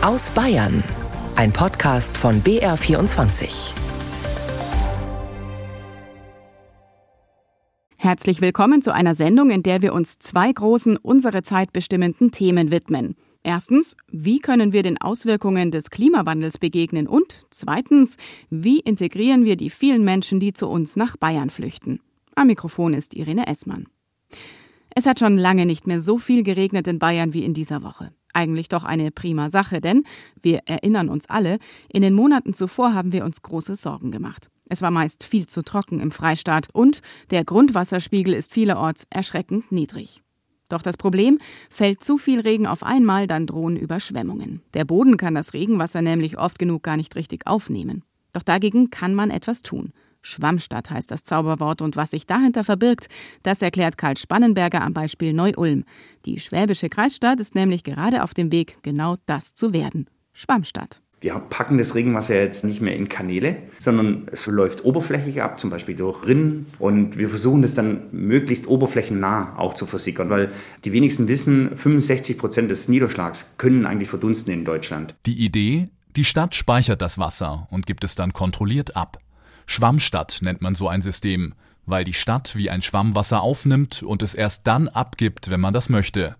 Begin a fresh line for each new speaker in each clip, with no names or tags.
Aus Bayern. Ein Podcast von BR24.
Herzlich willkommen zu einer Sendung, in der wir uns zwei großen unsere Zeit bestimmenden Themen widmen. Erstens, wie können wir den Auswirkungen des Klimawandels begegnen? Und zweitens, wie integrieren wir die vielen Menschen, die zu uns nach Bayern flüchten? Am Mikrofon ist Irene Essmann. Es hat schon lange nicht mehr so viel geregnet in Bayern wie in dieser Woche. Eigentlich doch eine prima Sache, denn wir erinnern uns alle, in den Monaten zuvor haben wir uns große Sorgen gemacht. Es war meist viel zu trocken im Freistaat und der Grundwasserspiegel ist vielerorts erschreckend niedrig. Doch das Problem, fällt zu viel Regen auf einmal, dann drohen Überschwemmungen. Der Boden kann das Regenwasser nämlich oft genug gar nicht richtig aufnehmen. Doch dagegen kann man etwas tun. Schwammstadt heißt das Zauberwort und was sich dahinter verbirgt, das erklärt Karl Spannenberger am Beispiel Neu-Ulm. Die schwäbische Kreisstadt ist nämlich gerade auf dem Weg, genau das zu werden. Schwammstadt.
Wir packen das Regenwasser jetzt nicht mehr in Kanäle, sondern es läuft oberflächlich ab, zum Beispiel durch Rinnen. Und wir versuchen das dann möglichst oberflächennah auch zu versickern, weil die wenigsten wissen, 65 Prozent des Niederschlags können eigentlich verdunsten in Deutschland.
Die Idee, die Stadt speichert das Wasser und gibt es dann kontrolliert ab. Schwammstadt nennt man so ein System, weil die Stadt wie ein Schwamm Wasser aufnimmt und es erst dann abgibt, wenn man das möchte.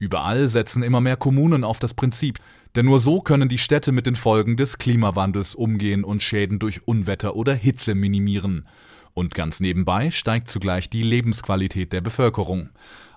Überall setzen immer mehr Kommunen auf das Prinzip, denn nur so können die Städte mit den Folgen des Klimawandels umgehen und Schäden durch Unwetter oder Hitze minimieren. Und ganz nebenbei steigt zugleich die Lebensqualität der Bevölkerung.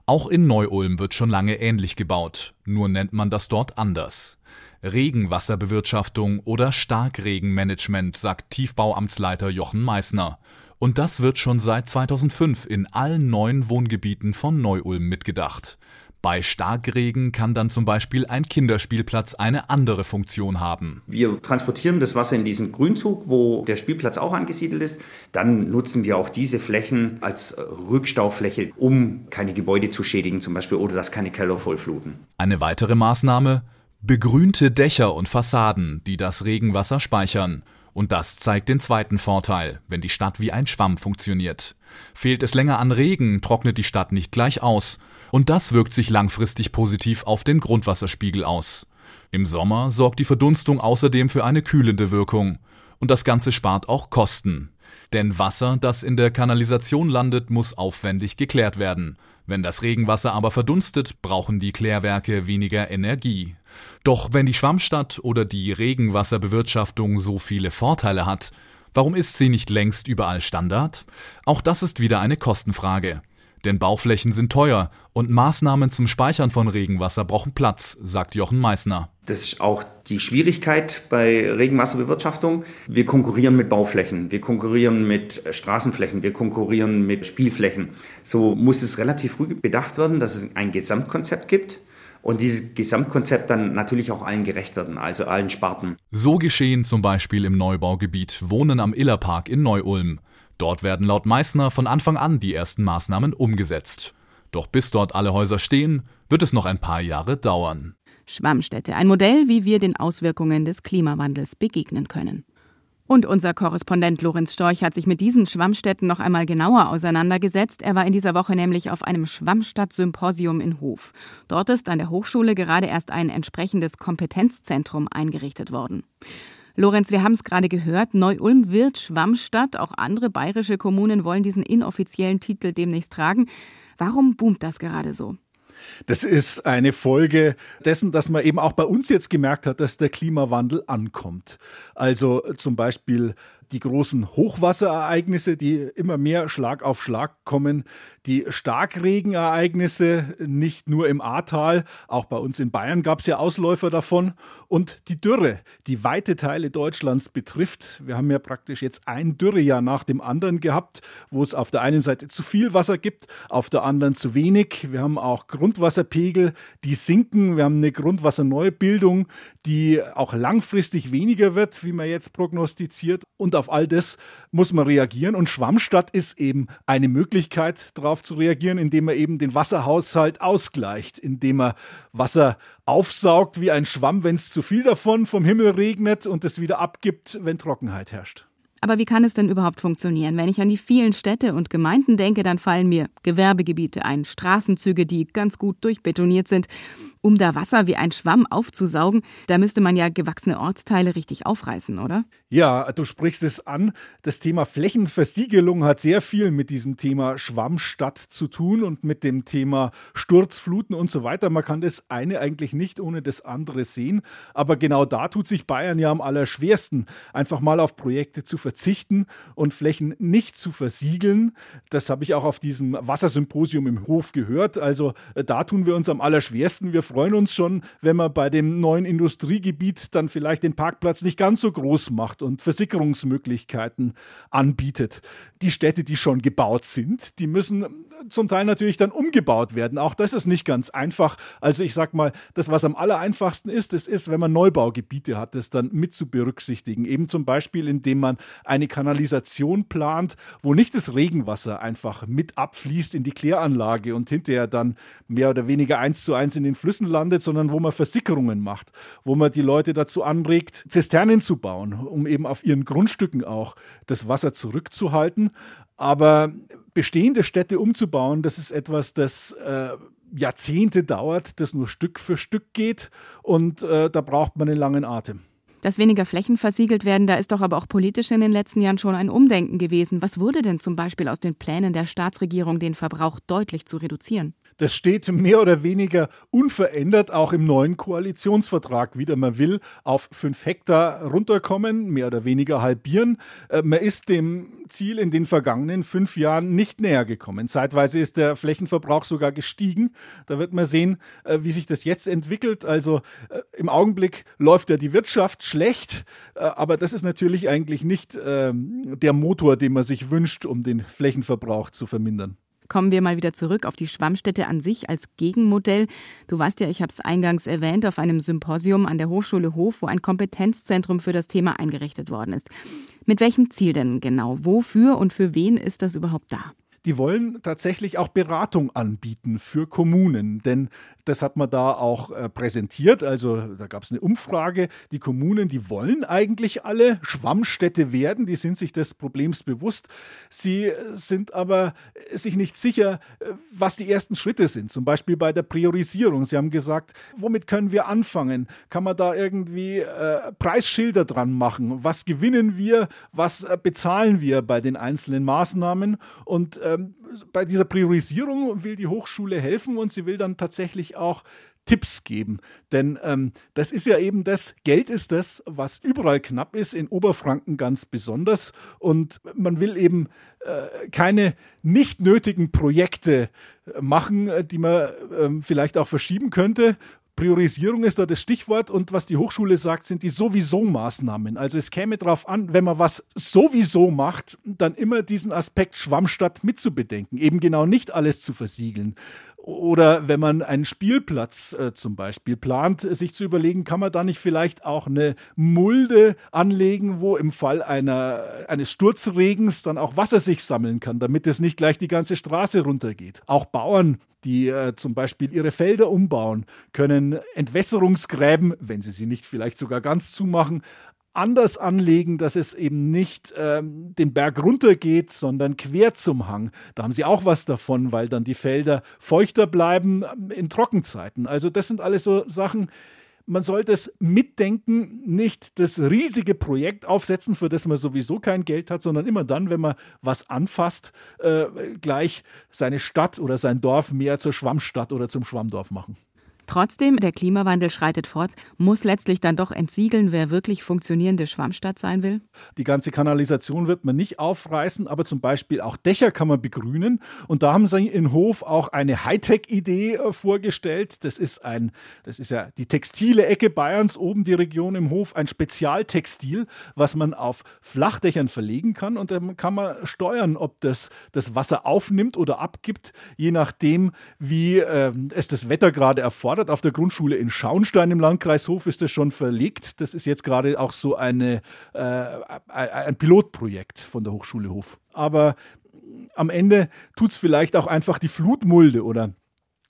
Auch in Neu-Ulm wird schon lange ähnlich gebaut, nur nennt man das dort anders. Regenwasserbewirtschaftung oder Starkregenmanagement, sagt Tiefbauamtsleiter Jochen Meissner. Und das wird schon seit 2005 in allen neuen Wohngebieten von Neu-Ulm mitgedacht. Bei Starkregen kann dann zum Beispiel ein Kinderspielplatz eine andere Funktion haben.
Wir transportieren das Wasser in diesen Grünzug, wo der Spielplatz auch angesiedelt ist. Dann nutzen wir auch diese Flächen als Rückstaufläche, um keine Gebäude zu schädigen zum Beispiel oder dass keine Keller vollfluten.
Eine weitere Maßnahme, begrünte Dächer und Fassaden, die das Regenwasser speichern. Und das zeigt den zweiten Vorteil, wenn die Stadt wie ein Schwamm funktioniert. Fehlt es länger an Regen, trocknet die Stadt nicht gleich aus. Und das wirkt sich langfristig positiv auf den Grundwasserspiegel aus. Im Sommer sorgt die Verdunstung außerdem für eine kühlende Wirkung. Und das Ganze spart auch Kosten. Denn Wasser, das in der Kanalisation landet, muss aufwendig geklärt werden. Wenn das Regenwasser aber verdunstet, brauchen die Klärwerke weniger Energie. Doch wenn die Schwammstadt oder die Regenwasserbewirtschaftung so viele Vorteile hat, warum ist sie nicht längst überall Standard? Auch das ist wieder eine Kostenfrage. Denn Bauflächen sind teuer und Maßnahmen zum Speichern von Regenwasser brauchen Platz, sagt Jochen Meissner.
Das ist auch die Schwierigkeit bei Regenwasserbewirtschaftung. Wir konkurrieren mit Bauflächen, wir konkurrieren mit Straßenflächen, wir konkurrieren mit Spielflächen. So muss es relativ früh bedacht werden, dass es ein Gesamtkonzept gibt und dieses Gesamtkonzept dann natürlich auch allen gerecht werden, also allen Sparten.
So geschehen zum Beispiel im Neubaugebiet Wohnen am Illerpark in Neu-Ulm. Dort werden laut Meissner von Anfang an die ersten Maßnahmen umgesetzt. Doch bis dort alle Häuser stehen, wird es noch ein paar Jahre dauern.
Schwammstädte, ein Modell, wie wir den Auswirkungen des Klimawandels begegnen können. Und unser Korrespondent Lorenz Storch hat sich mit diesen Schwammstädten noch einmal genauer auseinandergesetzt. Er war in dieser Woche nämlich auf einem Schwammstadt-Symposium in Hof. Dort ist an der Hochschule gerade erst ein entsprechendes Kompetenzzentrum eingerichtet worden. Lorenz, wir haben es gerade gehört, Neu-Ulm wird Schwammstadt. Auch andere bayerische Kommunen wollen diesen inoffiziellen Titel demnächst tragen. Warum boomt das gerade so?
Das ist eine Folge dessen, dass man eben auch bei uns jetzt gemerkt hat, dass der Klimawandel ankommt. Also zum Beispiel die großen Hochwasserereignisse, die immer mehr Schlag auf Schlag kommen, die Starkregenereignisse, nicht nur im Ahrtal, auch bei uns in Bayern gab es ja Ausläufer davon, und die Dürre, die weite Teile Deutschlands betrifft. Wir haben ja praktisch jetzt ein Dürrejahr nach dem anderen gehabt, wo es auf der einen Seite zu viel Wasser gibt, auf der anderen zu wenig. Wir haben auch Grundwasserpegel, die sinken. Wir haben eine Grundwasserneubildung, die auch langfristig weniger wird, wie man jetzt prognostiziert. Und auf all das muss man reagieren. Und Schwammstadt ist eben eine Möglichkeit, darauf zu reagieren, indem man eben den Wasserhaushalt ausgleicht, indem man Wasser aufsaugt wie ein Schwamm, wenn es zu viel davon vom Himmel regnet und es wieder abgibt, wenn Trockenheit herrscht.
Aber wie kann es denn überhaupt funktionieren? Wenn ich an die vielen Städte und Gemeinden denke, dann fallen mir Gewerbegebiete ein, Straßenzüge, die ganz gut durchbetoniert sind Um da Wasser wie ein Schwamm aufzusaugen, da müsste man ja gewachsene Ortsteile richtig aufreißen, oder?
Ja, du sprichst es an. Das Thema Flächenversiegelung hat sehr viel mit diesem Thema Schwammstadt zu tun und mit dem Thema Sturzfluten und so weiter. Man kann das eine eigentlich nicht ohne das andere sehen. Aber genau da tut sich Bayern ja am allerschwersten, einfach mal auf Projekte zu verzichten und Flächen nicht zu versiegeln. Das habe ich auch auf diesem Wassersymposium im Hof gehört. Also äh, da tun wir uns am allerschwersten. Wir freuen uns schon, wenn man bei dem neuen Industriegebiet dann vielleicht den Parkplatz nicht ganz so groß macht und Versickerungsmöglichkeiten anbietet. Die Städte, die schon gebaut sind, die müssen zum Teil natürlich dann umgebaut werden. Auch das ist nicht ganz einfach. Also ich sag mal, das, was am allereinfachsten ist, das ist, wenn man Neubaugebiete hat, das dann mit zu berücksichtigen. Eben zum Beispiel, indem man eine Kanalisation plant, wo nicht das Regenwasser einfach mit abfließt in die Kläranlage und hinterher dann mehr oder weniger eins zu eins in den Flüssen landet, sondern wo man Versickerungen macht, wo man die Leute dazu anregt, Zisternen zu bauen, um eben auf ihren Grundstücken auch das Wasser zurückzuhalten. Aber bestehende Städte umzubauen, das ist etwas, das äh, Jahrzehnte dauert, das nur Stück für Stück geht und äh, da braucht man einen langen Atem.
Dass weniger Flächen versiegelt werden, da ist doch aber auch politisch in den letzten Jahren schon ein Umdenken gewesen. Was wurde denn zum Beispiel aus den Plänen der Staatsregierung, den Verbrauch deutlich zu reduzieren?
Das steht mehr oder weniger unverändert auch im neuen Koalitionsvertrag wieder. Man will auf fünf Hektar runterkommen, mehr oder weniger halbieren. Äh, man ist dem Ziel in den vergangenen fünf Jahren nicht näher gekommen. Zeitweise ist der Flächenverbrauch sogar gestiegen. Da wird man sehen, äh, wie sich das jetzt entwickelt. Also äh, im Augenblick läuft ja die Wirtschaft schlecht, aber das ist natürlich eigentlich nicht ähm, der Motor, den man sich wünscht, um den Flächenverbrauch zu vermindern.
Kommen wir mal wieder zurück auf die Schwammstätte an sich als Gegenmodell. Du weißt ja, ich habe es eingangs erwähnt, auf einem Symposium an der Hochschule Hof, wo ein Kompetenzzentrum für das Thema eingerichtet worden ist. Mit welchem Ziel denn genau? Wofür und für wen ist das überhaupt da?
die wollen tatsächlich auch Beratung anbieten für Kommunen, denn das hat man da auch äh, präsentiert. Also da gab es eine Umfrage. Die Kommunen, die wollen eigentlich alle Schwammstädte werden, die sind sich des Problems bewusst. Sie sind aber sich nicht sicher, äh, was die ersten Schritte sind. Zum Beispiel bei der Priorisierung. Sie haben gesagt, womit können wir anfangen? Kann man da irgendwie äh, Preisschilder dran machen? Was gewinnen wir? Was äh, bezahlen wir bei den einzelnen Maßnahmen? Und ähm, bei dieser Priorisierung will die Hochschule helfen und sie will dann tatsächlich auch Tipps geben. Denn ähm, das ist ja eben das, Geld ist das, was überall knapp ist, in Oberfranken ganz besonders. Und man will eben äh, keine nicht nötigen Projekte machen, die man äh, vielleicht auch verschieben könnte Priorisierung ist da das Stichwort und was die Hochschule sagt, sind die sowieso Maßnahmen. Also es käme darauf an, wenn man was sowieso macht, dann immer diesen Aspekt Schwammstadt mitzubedenken, eben genau nicht alles zu versiegeln. Oder wenn man einen Spielplatz äh, zum Beispiel plant, sich zu überlegen, kann man da nicht vielleicht auch eine Mulde anlegen, wo im Fall einer, eines Sturzregens dann auch Wasser sich sammeln kann, damit es nicht gleich die ganze Straße runtergeht. Auch Bauern, die äh, zum Beispiel ihre Felder umbauen, können Entwässerungsgräben, wenn sie sie nicht vielleicht sogar ganz zumachen, anders anlegen, dass es eben nicht ähm, den Berg runtergeht, sondern quer zum Hang. Da haben sie auch was davon, weil dann die Felder feuchter bleiben ähm, in Trockenzeiten. Also das sind alles so Sachen, man sollte es mitdenken, nicht das riesige Projekt aufsetzen, für das man sowieso kein Geld hat, sondern immer dann, wenn man was anfasst, äh, gleich seine Stadt oder sein Dorf mehr zur Schwammstadt oder zum Schwammdorf machen.
Trotzdem, der Klimawandel schreitet fort, muss letztlich dann doch entsiegeln, wer wirklich funktionierende Schwammstadt sein will?
Die ganze Kanalisation wird man nicht aufreißen, aber zum Beispiel auch Dächer kann man begrünen. Und da haben sie in Hof auch eine Hightech-Idee äh, vorgestellt. Das ist ein, das ist ja die textile Ecke Bayerns, oben die Region im Hof, ein Spezialtextil, was man auf Flachdächern verlegen kann. Und dann kann man steuern, ob das das Wasser aufnimmt oder abgibt, je nachdem, wie äh, es das Wetter gerade erfordert gefordert. Auf der Grundschule in Schauenstein im Landkreis Hof ist das schon verlegt. Das ist jetzt gerade auch so eine, äh, ein Pilotprojekt von der Hochschule Hof. Aber am Ende tut es vielleicht auch einfach die Flutmulde oder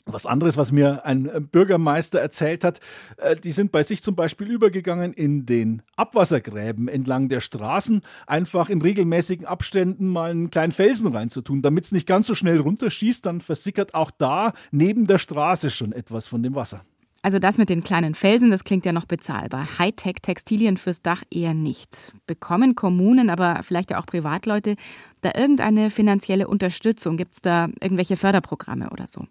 was anderes, was mir ein Bürgermeister erzählt hat, äh, die sind bei sich zum Beispiel übergegangen in den Abwassergräben entlang der Straßen, einfach in regelmäßigen Abständen mal einen kleinen Felsen reinzutun, damit es nicht ganz so schnell runterschießt, dann versickert auch da neben der Straße schon etwas von dem Wasser.
Also das mit den kleinen Felsen, das klingt ja noch bezahlbar. Hightech-Textilien fürs Dach eher nicht. Bekommen Kommunen, aber vielleicht ja auch Privatleute da irgendeine finanzielle Unterstützung? Gibt es da irgendwelche Förderprogramme oder so?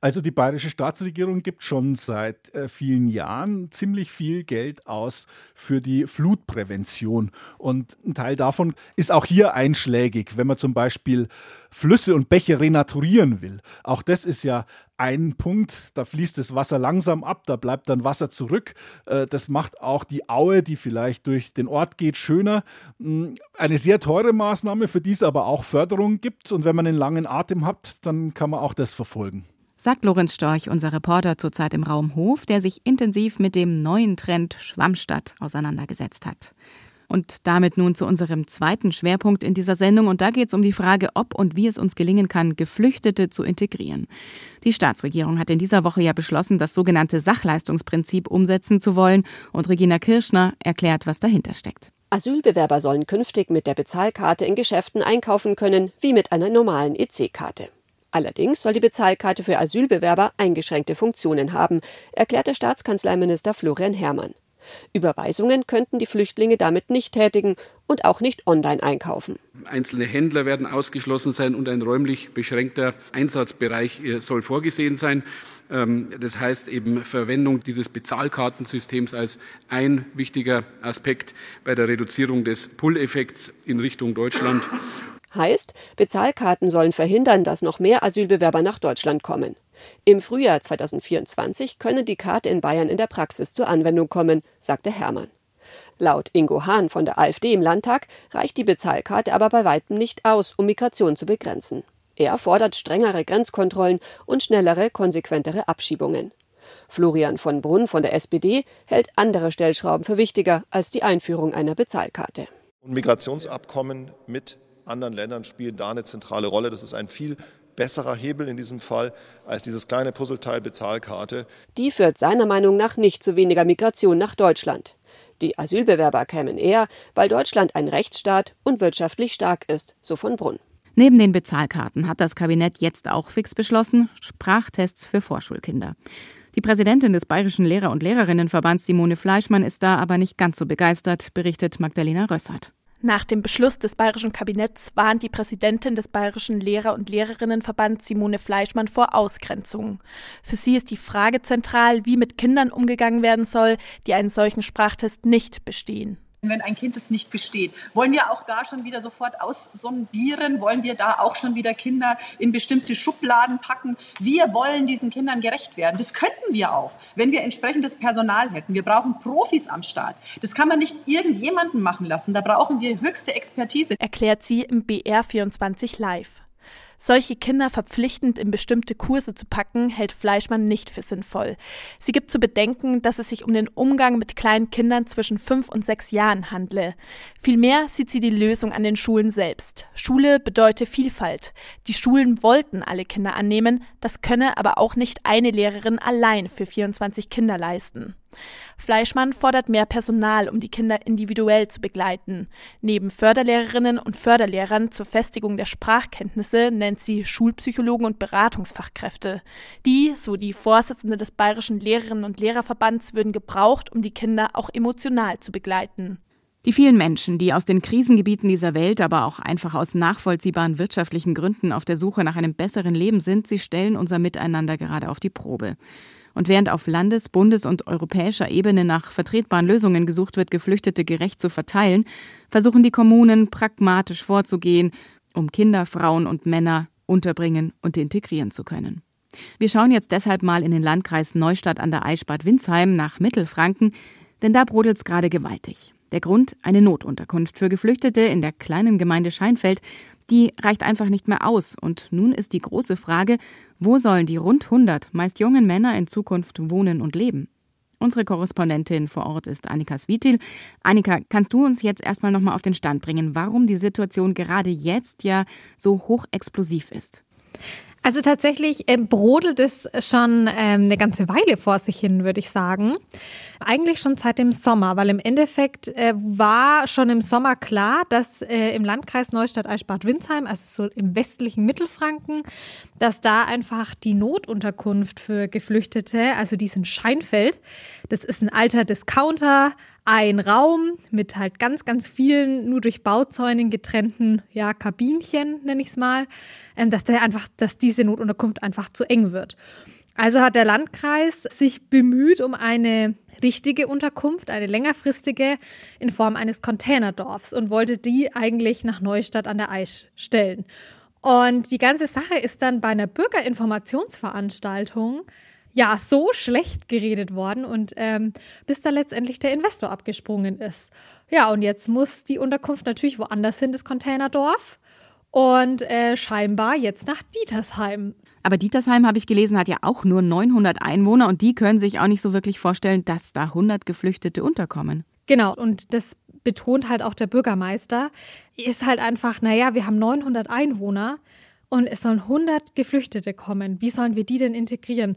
Also die bayerische Staatsregierung gibt schon seit äh, vielen Jahren ziemlich viel Geld aus für die Flutprävention. Und ein Teil davon ist auch hier einschlägig, wenn man zum Beispiel Flüsse und Bäche renaturieren will. Auch das ist ja ein Punkt, da fließt das Wasser langsam ab, da bleibt dann Wasser zurück. Äh, das macht auch die Aue, die vielleicht durch den Ort geht, schöner. Hm, eine sehr teure Maßnahme, für die es aber auch Förderung gibt. Und wenn man einen langen Atem hat, dann kann man auch das verfolgen
sagt Lorenz Storch, unser Reporter zurzeit im Raum Hof, der sich intensiv mit dem neuen Trend Schwammstadt auseinandergesetzt hat. Und damit nun zu unserem zweiten Schwerpunkt in dieser Sendung. Und da geht es um die Frage, ob und wie es uns gelingen kann, Geflüchtete zu integrieren. Die Staatsregierung hat in dieser Woche ja beschlossen, das sogenannte Sachleistungsprinzip umsetzen zu wollen. Und Regina Kirschner erklärt, was dahinter steckt.
Asylbewerber sollen künftig mit der Bezahlkarte in Geschäften einkaufen können, wie mit einer normalen EC-Karte. Allerdings soll die Bezahlkarte für Asylbewerber eingeschränkte Funktionen haben, erklärte Staatskanzleiminister Florian Herrmann. Überweisungen könnten die Flüchtlinge damit nicht tätigen und auch nicht online einkaufen.
Einzelne Händler werden ausgeschlossen sein und ein räumlich beschränkter Einsatzbereich äh, soll vorgesehen sein. Ähm, das heißt eben Verwendung dieses Bezahlkartensystems als ein wichtiger Aspekt bei der Reduzierung des Pull-Effekts in Richtung Deutschland.
Heißt, Bezahlkarten sollen verhindern, dass noch mehr Asylbewerber nach Deutschland kommen. Im Frühjahr 2024 könne die Karte in Bayern in der Praxis zur Anwendung kommen, sagte Hermann. Laut Ingo Hahn von der AfD im Landtag reicht die Bezahlkarte aber bei weitem nicht aus, um Migration zu begrenzen. Er fordert strengere Grenzkontrollen und schnellere, konsequentere Abschiebungen. Florian von Brunn von der SPD hält andere Stellschrauben für wichtiger als die Einführung einer Bezahlkarte.
Migrationsabkommen mit anderen Ländern spielen da eine zentrale Rolle. Das ist ein viel besserer Hebel in diesem Fall als dieses kleine Puzzleteil Bezahlkarte.
Die führt seiner Meinung nach nicht zu weniger Migration nach Deutschland. Die Asylbewerber kämen eher, weil Deutschland ein Rechtsstaat und wirtschaftlich stark ist, so von Brunn.
Neben den Bezahlkarten hat das Kabinett jetzt auch fix beschlossen, Sprachtests für Vorschulkinder. Die Präsidentin des Bayerischen Lehrer- und Lehrerinnenverbands Simone Fleischmann ist da aber nicht ganz so begeistert, berichtet Magdalena Rössert.
Nach dem Beschluss des bayerischen Kabinetts warnt die Präsidentin des Bayerischen Lehrer- und Lehrerinnenverbands Simone Fleischmann vor Ausgrenzung. Für sie ist die Frage zentral, wie mit Kindern umgegangen werden soll, die einen solchen Sprachtest nicht bestehen
wenn ein Kind es nicht besteht. Wollen wir auch da schon wieder sofort aussondieren? Wollen wir da auch schon wieder Kinder in bestimmte Schubladen packen? Wir wollen diesen Kindern gerecht werden. Das könnten wir auch, wenn wir entsprechendes Personal hätten. Wir brauchen Profis am Start. Das kann man nicht irgendjemanden machen lassen. Da brauchen wir höchste Expertise.
Erklärt sie im BR24 Live. Solche Kinder verpflichtend in bestimmte Kurse zu packen, hält Fleischmann nicht für sinnvoll. Sie gibt zu bedenken, dass es sich um den Umgang mit kleinen Kindern zwischen fünf und sechs Jahren handle. Vielmehr sieht sie die Lösung an den Schulen selbst. Schule bedeutet Vielfalt. Die Schulen wollten alle Kinder annehmen, das könne aber auch nicht eine Lehrerin allein für 24 Kinder leisten. Fleischmann fordert mehr Personal, um die Kinder individuell zu begleiten. Neben Förderlehrerinnen und Förderlehrern zur Festigung der Sprachkenntnisse nennt sie Schulpsychologen und Beratungsfachkräfte. Die, so die Vorsitzende des Bayerischen Lehrerinnen und Lehrerverbands, würden gebraucht, um die Kinder auch emotional zu begleiten.
Die vielen Menschen, die aus den Krisengebieten dieser Welt, aber auch einfach aus nachvollziehbaren wirtschaftlichen Gründen auf der Suche nach einem besseren Leben sind, sie stellen unser Miteinander gerade auf die Probe. Und während auf Landes-, Bundes- und europäischer Ebene nach vertretbaren Lösungen gesucht wird, Geflüchtete gerecht zu verteilen, versuchen die Kommunen pragmatisch vorzugehen, um Kinder, Frauen und Männer unterbringen und integrieren zu können. Wir schauen jetzt deshalb mal in den Landkreis Neustadt an der Eichbad Winsheim nach Mittelfranken, denn da brodelt's gerade gewaltig. Der Grund eine Notunterkunft für Geflüchtete in der kleinen Gemeinde Scheinfeld, die reicht einfach nicht mehr aus. Und nun ist die große Frage, wo sollen die rund 100 meist jungen Männer in Zukunft wohnen und leben? Unsere Korrespondentin vor Ort ist Annika Svitil. Annika, kannst du uns jetzt erstmal nochmal auf den Stand bringen, warum die Situation gerade jetzt ja so hochexplosiv ist?
Also tatsächlich äh, brodelt es schon ähm, eine ganze Weile vor sich hin, würde ich sagen. Eigentlich schon seit dem Sommer, weil im Endeffekt äh, war schon im Sommer klar, dass äh, im Landkreis Neustadt-Eichbad-Windsheim, also so im westlichen Mittelfranken, dass da einfach die Notunterkunft für Geflüchtete, also diesen Scheinfeld, das ist ein alter Discounter, ein Raum mit halt ganz, ganz vielen nur durch Bauzäunen getrennten ja, Kabinchen, nenne ich es mal, ähm, dass der einfach, dass diese Notunterkunft einfach zu eng wird. Also hat der Landkreis sich bemüht um eine richtige Unterkunft, eine längerfristige in Form eines Containerdorfs und wollte die eigentlich nach Neustadt an der Aisch stellen. Und die ganze Sache ist dann bei einer Bürgerinformationsveranstaltung ja so schlecht geredet worden und ähm, bis da letztendlich der Investor abgesprungen ist. Ja, und jetzt muss die Unterkunft natürlich woanders hin, das Containerdorf. Und äh, scheinbar jetzt nach Dietersheim.
Aber Dietersheim, habe ich gelesen, hat ja auch nur 900 Einwohner und die können sich auch nicht so wirklich vorstellen, dass da 100 Geflüchtete unterkommen.
Genau, und das betont halt auch der Bürgermeister. Ist halt einfach, naja, wir haben 900 Einwohner und es sollen 100 Geflüchtete kommen. Wie sollen wir die denn integrieren?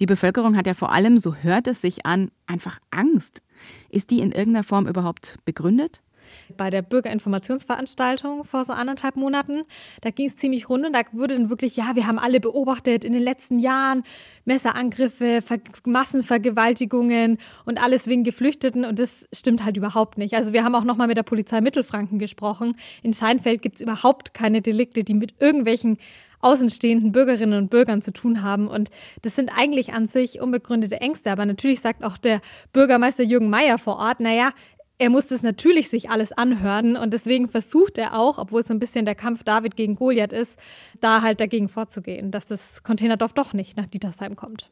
Die Bevölkerung hat ja vor allem, so hört es sich an, einfach Angst. Ist die in irgendeiner Form überhaupt begründet?
Bei der Bürgerinformationsveranstaltung vor so anderthalb Monaten, da ging es ziemlich rund und da wurde dann wirklich, ja, wir haben alle beobachtet in den letzten Jahren Messerangriffe, Ver Massenvergewaltigungen und alles wegen Geflüchteten und das stimmt halt überhaupt nicht. Also wir haben auch nochmal mit der Polizei Mittelfranken gesprochen. In Scheinfeld gibt es überhaupt keine Delikte, die mit irgendwelchen außenstehenden Bürgerinnen und Bürgern zu tun haben. Und das sind eigentlich an sich unbegründete Ängste. Aber natürlich sagt auch der Bürgermeister Jürgen Mayer vor Ort, naja, er muss das natürlich sich alles anhören und deswegen versucht er auch, obwohl es so ein bisschen der Kampf David gegen Goliath ist, da halt dagegen vorzugehen, dass das Containerdorf doch nicht nach Dietersheim kommt.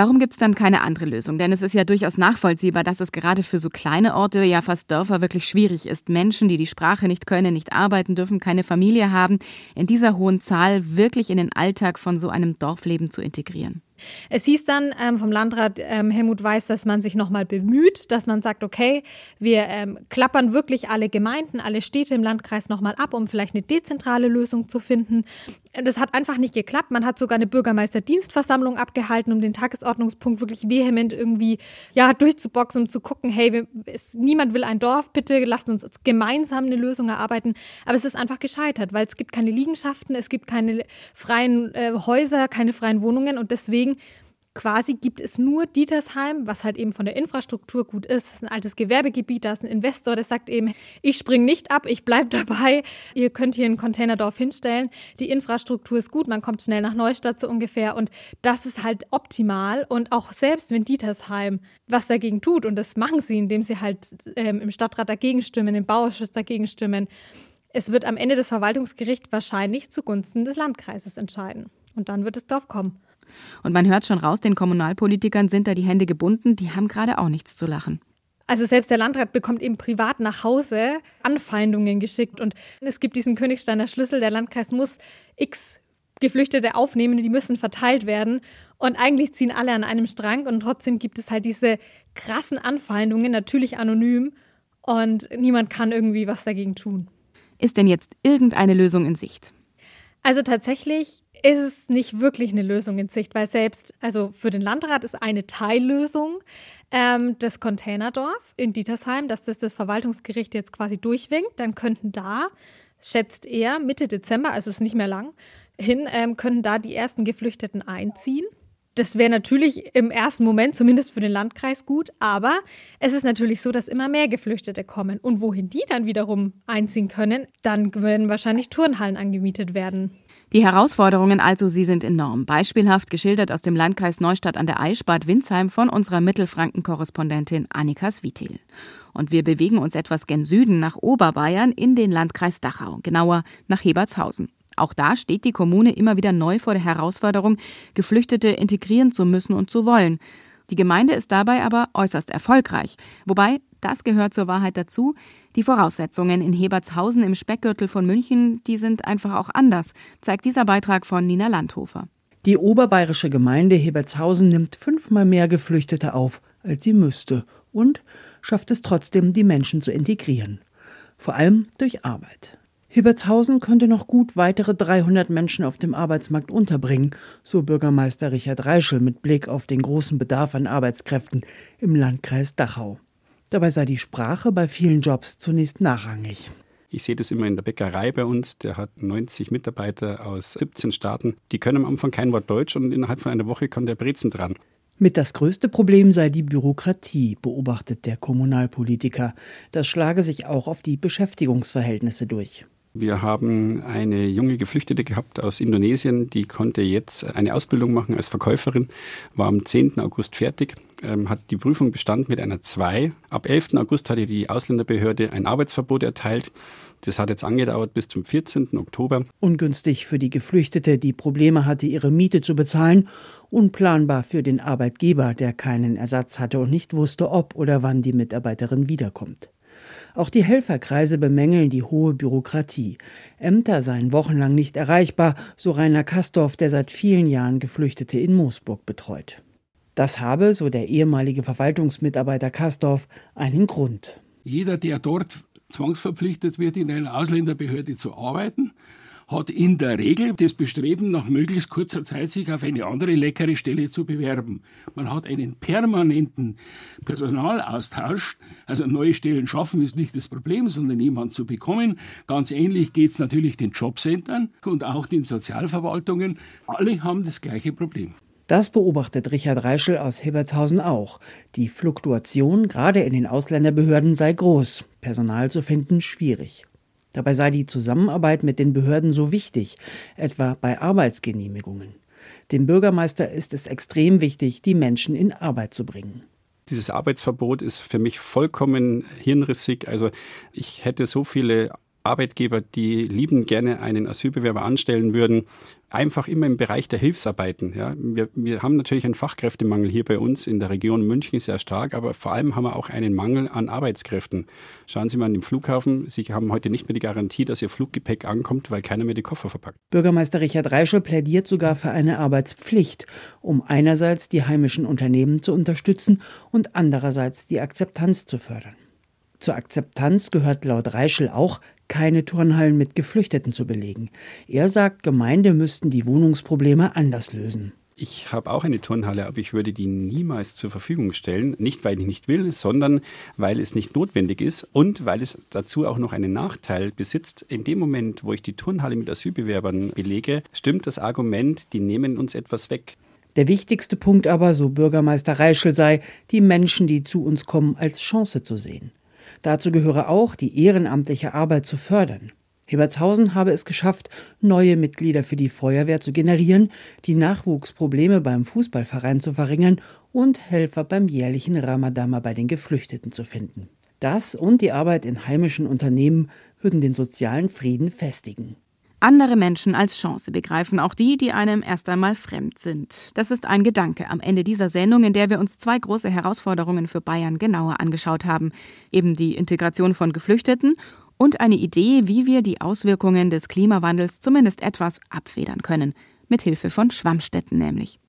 Warum gibt es dann keine andere Lösung? Denn es ist ja durchaus nachvollziehbar, dass es gerade für so kleine Orte, ja fast Dörfer, wirklich schwierig ist. Menschen, die die Sprache nicht können, nicht arbeiten dürfen, keine Familie haben, in dieser hohen Zahl wirklich in den Alltag von so einem Dorfleben zu integrieren.
Es hieß dann ähm, vom Landrat ähm, Helmut Weiß, dass man sich nochmal bemüht, dass man sagt, okay, wir ähm, klappern wirklich alle Gemeinden, alle Städte im Landkreis nochmal ab, um vielleicht eine dezentrale Lösung zu finden. Das hat einfach nicht geklappt. Man hat sogar eine Bürgermeisterdienstversammlung abgehalten, um den Tagesordnungspunkt wirklich vehement irgendwie ja, durchzuboxen, um zu gucken, hey, wir, es, niemand will ein Dorf, bitte lasst uns gemeinsam eine Lösung erarbeiten. Aber es ist einfach gescheitert, weil es gibt keine Liegenschaften, es gibt keine freien äh, Häuser, keine freien Wohnungen und deswegen deswegen quasi gibt es nur Dietersheim, was halt eben von der Infrastruktur gut ist. Es ist ein altes Gewerbegebiet, da ist ein Investor, der sagt eben, ich springe nicht ab, ich bleibe dabei. Ihr könnt hier ein Containerdorf hinstellen. Die Infrastruktur ist gut, man kommt schnell nach Neustadt so ungefähr und das ist halt optimal. Und auch selbst wenn Dietersheim was dagegen tut, und das machen sie, indem sie halt ähm, im Stadtrat dagegen stimmen, im Bauausschuss dagegen stimmen, es wird am Ende des Verwaltungsgerichts wahrscheinlich zugunsten des Landkreises entscheiden. Und dann wird das Dorf kommen.
Und man hört schon raus, den Kommunalpolitikern sind da die Hände gebunden, die haben gerade auch nichts zu lachen.
Also selbst der Landrat bekommt eben privat nach Hause Anfeindungen geschickt und es gibt diesen Königsteiner Schlüssel, der Landkreis muss x Geflüchtete aufnehmen, die müssen verteilt werden und eigentlich ziehen alle an einem Strang und trotzdem gibt es halt diese krassen Anfeindungen, natürlich anonym und niemand kann irgendwie was dagegen tun.
Ist denn jetzt irgendeine Lösung in Sicht?
Also tatsächlich ist es nicht wirklich eine Lösung in Sicht, weil selbst, also für den Landrat ist eine Teillösung ähm, das Containerdorf in Dietersheim, dass das das Verwaltungsgericht jetzt quasi durchwinkt. Dann könnten da, schätzt er, Mitte Dezember, also ist nicht mehr lang, hin, ähm, könnten da die ersten Geflüchteten einziehen. Das wäre natürlich im ersten Moment zumindest für den Landkreis gut, aber es ist natürlich so, dass immer mehr Geflüchtete kommen. Und wohin die dann wiederum einziehen können, dann werden wahrscheinlich Turnhallen angemietet werden.
Die Herausforderungen also, sie sind enorm. Beispielhaft geschildert aus dem Landkreis Neustadt an der Aisch Bad Windsheim von unserer Mittelfranken-Korrespondentin Annika Svitil. Und wir bewegen uns etwas gen Süden nach Oberbayern in den Landkreis Dachau, genauer nach Hebertshausen. Auch da steht die Kommune immer wieder neu vor der Herausforderung, Geflüchtete integrieren zu müssen und zu wollen. Die Gemeinde ist dabei aber äußerst erfolgreich. Wobei, das gehört zur Wahrheit dazu, die Voraussetzungen in Hebertshausen im Speckgürtel von München, die sind einfach auch anders, zeigt dieser Beitrag von Nina Landhofer.
Die oberbayerische Gemeinde Hebertshausen nimmt fünfmal mehr Geflüchtete auf, als sie müsste, und schafft es trotzdem, die Menschen zu integrieren. Vor allem durch Arbeit. Hibertshausen könnte noch gut weitere 300 Menschen auf dem Arbeitsmarkt unterbringen, so Bürgermeister Richard Reischel mit Blick auf den großen Bedarf an Arbeitskräften im Landkreis Dachau. Dabei sei die Sprache bei vielen Jobs zunächst nachrangig.
Ich sehe das immer in der Bäckerei bei uns. Der hat 90 Mitarbeiter aus 17 Staaten. Die können am Anfang kein Wort Deutsch und innerhalb von einer Woche kommt der Brezen dran.
Mit das größte Problem sei die Bürokratie, beobachtet der Kommunalpolitiker. Das schlage sich auch auf die Beschäftigungsverhältnisse durch.
Wir haben eine junge Geflüchtete gehabt aus Indonesien, die konnte jetzt eine Ausbildung machen als Verkäuferin, war am 10. August fertig, ähm, hat die Prüfung bestanden mit einer 2. Ab 11. August hatte die Ausländerbehörde ein Arbeitsverbot erteilt. Das hat jetzt angedauert bis zum 14. Oktober.
Ungünstig für die Geflüchtete, die Probleme hatte, ihre Miete zu bezahlen. Unplanbar für den Arbeitgeber, der keinen Ersatz hatte und nicht wusste, ob oder wann die Mitarbeiterin wiederkommt. Auch die Helferkreise bemängeln die hohe Bürokratie. Ämter seien wochenlang nicht erreichbar, so Rainer Kastorf, der seit vielen Jahren Geflüchtete in Moosburg betreut. Das habe, so der ehemalige Verwaltungsmitarbeiter Kastorf, einen Grund.
Jeder, der dort zwangsverpflichtet wird, in einer Ausländerbehörde zu arbeiten, hat in der Regel das Bestreben, nach möglichst kurzer Zeit sich auf eine andere leckere Stelle zu bewerben. Man hat einen permanenten Personalaustausch. Also neue Stellen schaffen ist nicht das Problem, sondern jemanden zu bekommen. Ganz ähnlich geht es natürlich den Jobcentern und auch den Sozialverwaltungen. Alle haben das gleiche Problem.
Das beobachtet Richard Reischel aus Hebertshausen auch. Die Fluktuation gerade in den Ausländerbehörden sei groß, Personal zu finden schwierig. Dabei sei die Zusammenarbeit mit den Behörden so wichtig, etwa bei Arbeitsgenehmigungen. Dem Bürgermeister ist es extrem wichtig, die Menschen in Arbeit zu bringen.
Dieses Arbeitsverbot ist für mich vollkommen hirnrissig. Also ich hätte so viele Arbeitgeber, die lieben gerne einen Asylbewerber anstellen würden, einfach immer im Bereich der Hilfsarbeiten. Ja. Wir, wir haben natürlich einen Fachkräftemangel hier bei uns in der Region München sehr stark, aber vor allem haben wir auch einen Mangel an Arbeitskräften. Schauen Sie mal an den Flughafen. Sie haben heute nicht mehr die Garantie, dass Ihr Fluggepäck ankommt, weil keiner mehr die Koffer verpackt.
Bürgermeister Richard Reischel plädiert sogar für eine Arbeitspflicht, um einerseits die heimischen Unternehmen zu unterstützen und andererseits die Akzeptanz zu fördern. Zur Akzeptanz gehört laut Reischel auch, keine Turnhallen mit Geflüchteten zu belegen. Er sagt, Gemeinde müssten die Wohnungsprobleme anders lösen.
Ich habe auch eine Turnhalle, aber ich würde die niemals zur Verfügung stellen. Nicht, weil ich nicht will, sondern weil es nicht notwendig ist und weil es dazu auch noch einen Nachteil besitzt. In dem Moment, wo ich die Turnhalle mit Asylbewerbern belege, stimmt das Argument, die nehmen uns etwas weg.
Der wichtigste Punkt aber, so Bürgermeister Reischel sei, die Menschen, die zu uns kommen, als Chance zu sehen. Dazu gehöre auch, die ehrenamtliche Arbeit zu fördern. Hebertshausen habe es geschafft, neue Mitglieder für die Feuerwehr zu generieren, die Nachwuchsprobleme beim Fußballverein zu verringern und Helfer beim jährlichen Ramadama bei den Geflüchteten zu finden. Das und die Arbeit in heimischen Unternehmen würden den sozialen Frieden festigen.
Andere Menschen als Chance begreifen, auch die, die einem erst einmal fremd sind. Das ist ein Gedanke am Ende dieser Sendung, in der wir uns zwei große Herausforderungen für Bayern genauer angeschaut haben. Eben die Integration von Geflüchteten und eine Idee, wie wir die Auswirkungen des Klimawandels zumindest etwas abfedern können. Mit Hilfe von Schwammstätten nämlich.